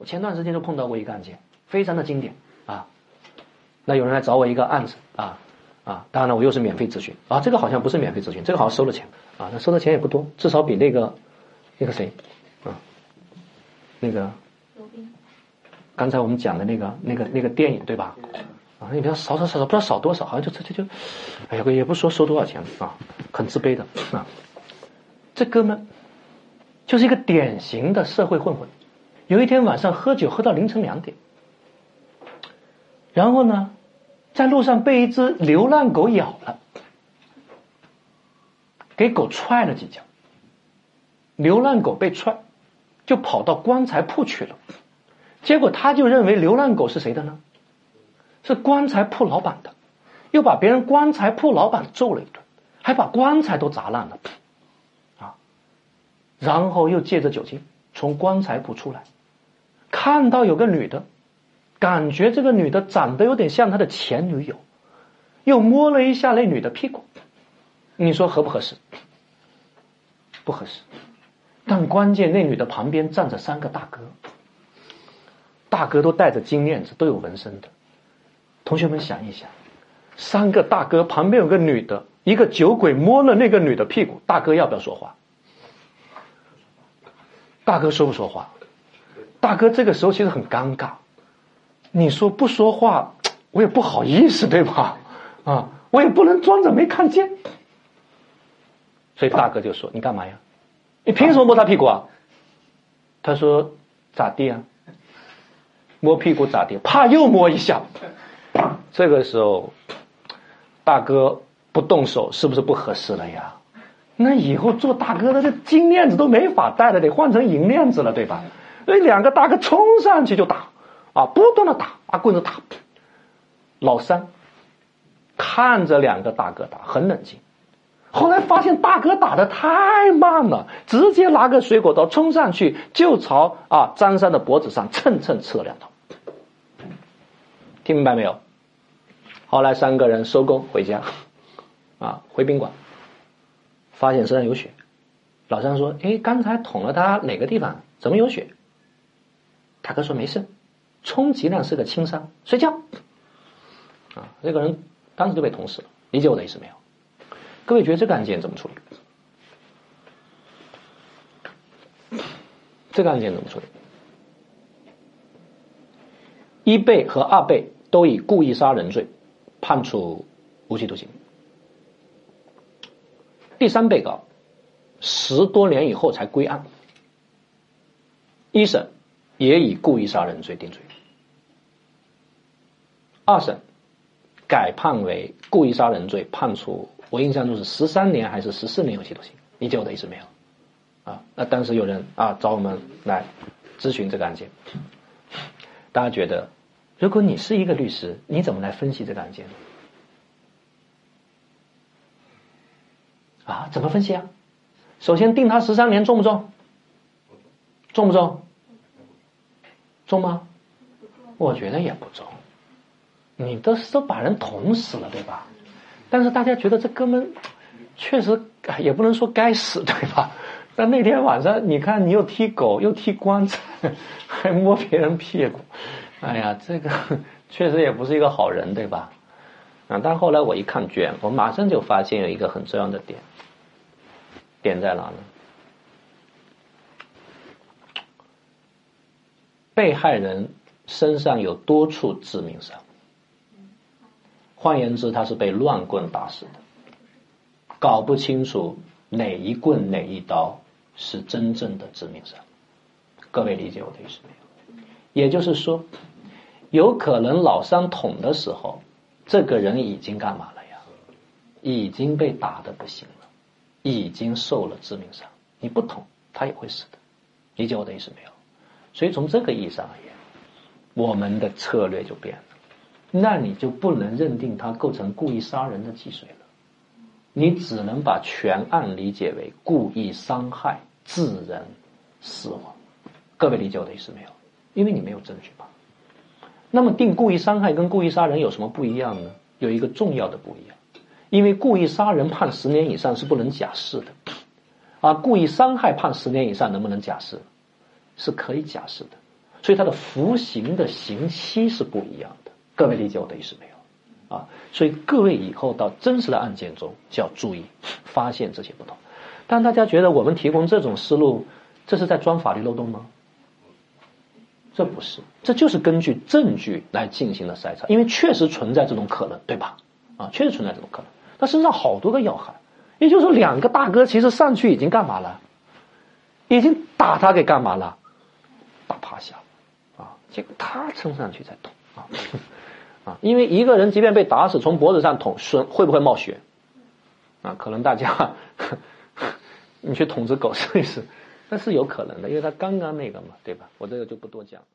我前段时间就碰到过一个案件，非常的经典啊。那有人来找我一个案子啊啊，当然了，我又是免费咨询啊。这个好像不是免费咨询，这个好像收了钱啊。那收的钱也不多，至少比那个那个谁啊，那个刚才我们讲的那个那个那个电影对吧？啊，你比较少少少少，不知道少多少，好像就这这就，哎呀，也不说收多少钱啊，很自卑的啊。这哥们就是一个典型的社会混混。有一天晚上喝酒喝到凌晨两点，然后呢，在路上被一只流浪狗咬了，给狗踹了几脚。流浪狗被踹，就跑到棺材铺去了。结果他就认为流浪狗是谁的呢？是棺材铺老板的，又把别人棺材铺老板揍了一顿，还把棺材都砸烂了，啊！然后又借着酒劲从棺材铺出来。看到有个女的，感觉这个女的长得有点像他的前女友，又摸了一下那女的屁股，你说合不合适？不合适。但关键那女的旁边站着三个大哥，大哥都戴着金链子，都有纹身的。同学们想一想，三个大哥旁边有个女的，一个酒鬼摸了那个女的屁股，大哥要不要说话？大哥说不说话？大哥这个时候其实很尴尬，你说不说话，我也不好意思，对吧？啊，我也不能装着没看见，所以大哥就说：“你干嘛呀？你凭什么摸他屁股啊？”他说：“咋地啊？摸屁股咋地？怕又摸一下。”这个时候，大哥不动手是不是不合适了呀？那以后做大哥的这金链子都没法戴了，得换成银链子了，对吧？那两个大哥冲上去就打，啊，不断的打，拿棍子打。老三看着两个大哥打，很冷静。后来发现大哥打的太慢了，直接拿个水果刀冲上去就朝啊张三的脖子上蹭蹭刺了两刀。听明白没有？后来三个人收工回家，啊，回宾馆，发现身上有血。老三说：“哎，刚才捅了他哪个地方？怎么有血？”大哥说没事，充其量是个轻伤，睡觉。啊，这个人当时就被捅死了，理解我的意思没有？各位觉得这个案件怎么处理？这个案件怎么处理？一被和二被都以故意杀人罪判处无期徒刑，第三被告十多年以后才归案，一审。也以故意杀人罪定罪。二审改判为故意杀人罪，判处我印象中是十三年还是十四年有期徒刑？理解我的意思没有？啊，那当时有人啊找我们来咨询这个案件，大家觉得，如果你是一个律师，你怎么来分析这个案件？啊，怎么分析啊？首先定他十三年重不重？重不重？重吗？我觉得也不重。你都是都把人捅死了，对吧？但是大家觉得这哥们确实也不能说该死，对吧？但那天晚上，你看你又踢狗，又踢棺材，还摸别人屁股，哎呀，这个确实也不是一个好人，对吧？啊！但后来我一看卷，我马上就发现有一个很重要的点，点在哪呢？被害人身上有多处致命伤，换言之，他是被乱棍打死的，搞不清楚哪一棍哪一刀是真正的致命伤。各位理解我的意思没有？也就是说，有可能老三捅的时候，这个人已经干嘛了呀？已经被打的不行了，已经受了致命伤。你不捅，他也会死的。理解我的意思没有？所以从这个意义上而言，我们的策略就变了。那你就不能认定他构成故意杀人的既遂了，你只能把全案理解为故意伤害致人死亡。各位理解我的意思没有？因为你没有证据吧？那么定故意伤害跟故意杀人有什么不一样呢？有一个重要的不一样，因为故意杀人判十年以上是不能假释的，而故意伤害判十年以上能不能假释？是可以假释的，所以它的服刑的刑期是不一样的。各位理解我的意思没有？啊，所以各位以后到真实的案件中就要注意发现这些不同。但大家觉得我们提供这种思路，这是在钻法律漏洞吗？这不是，这就是根据证据来进行的筛查，因为确实存在这种可能，对吧？啊，确实存在这种可能。他身上好多个要害，也就是说，两个大哥其实上去已经干嘛了？已经打他给干嘛了？打趴下，啊，结果他撑上去才捅啊，啊，因为一个人即便被打死，从脖子上捅，损会不会冒血？啊，可能大家 你去捅只狗试一试。那是有可能的，因为他刚刚那个嘛，对吧？我这个就不多讲了。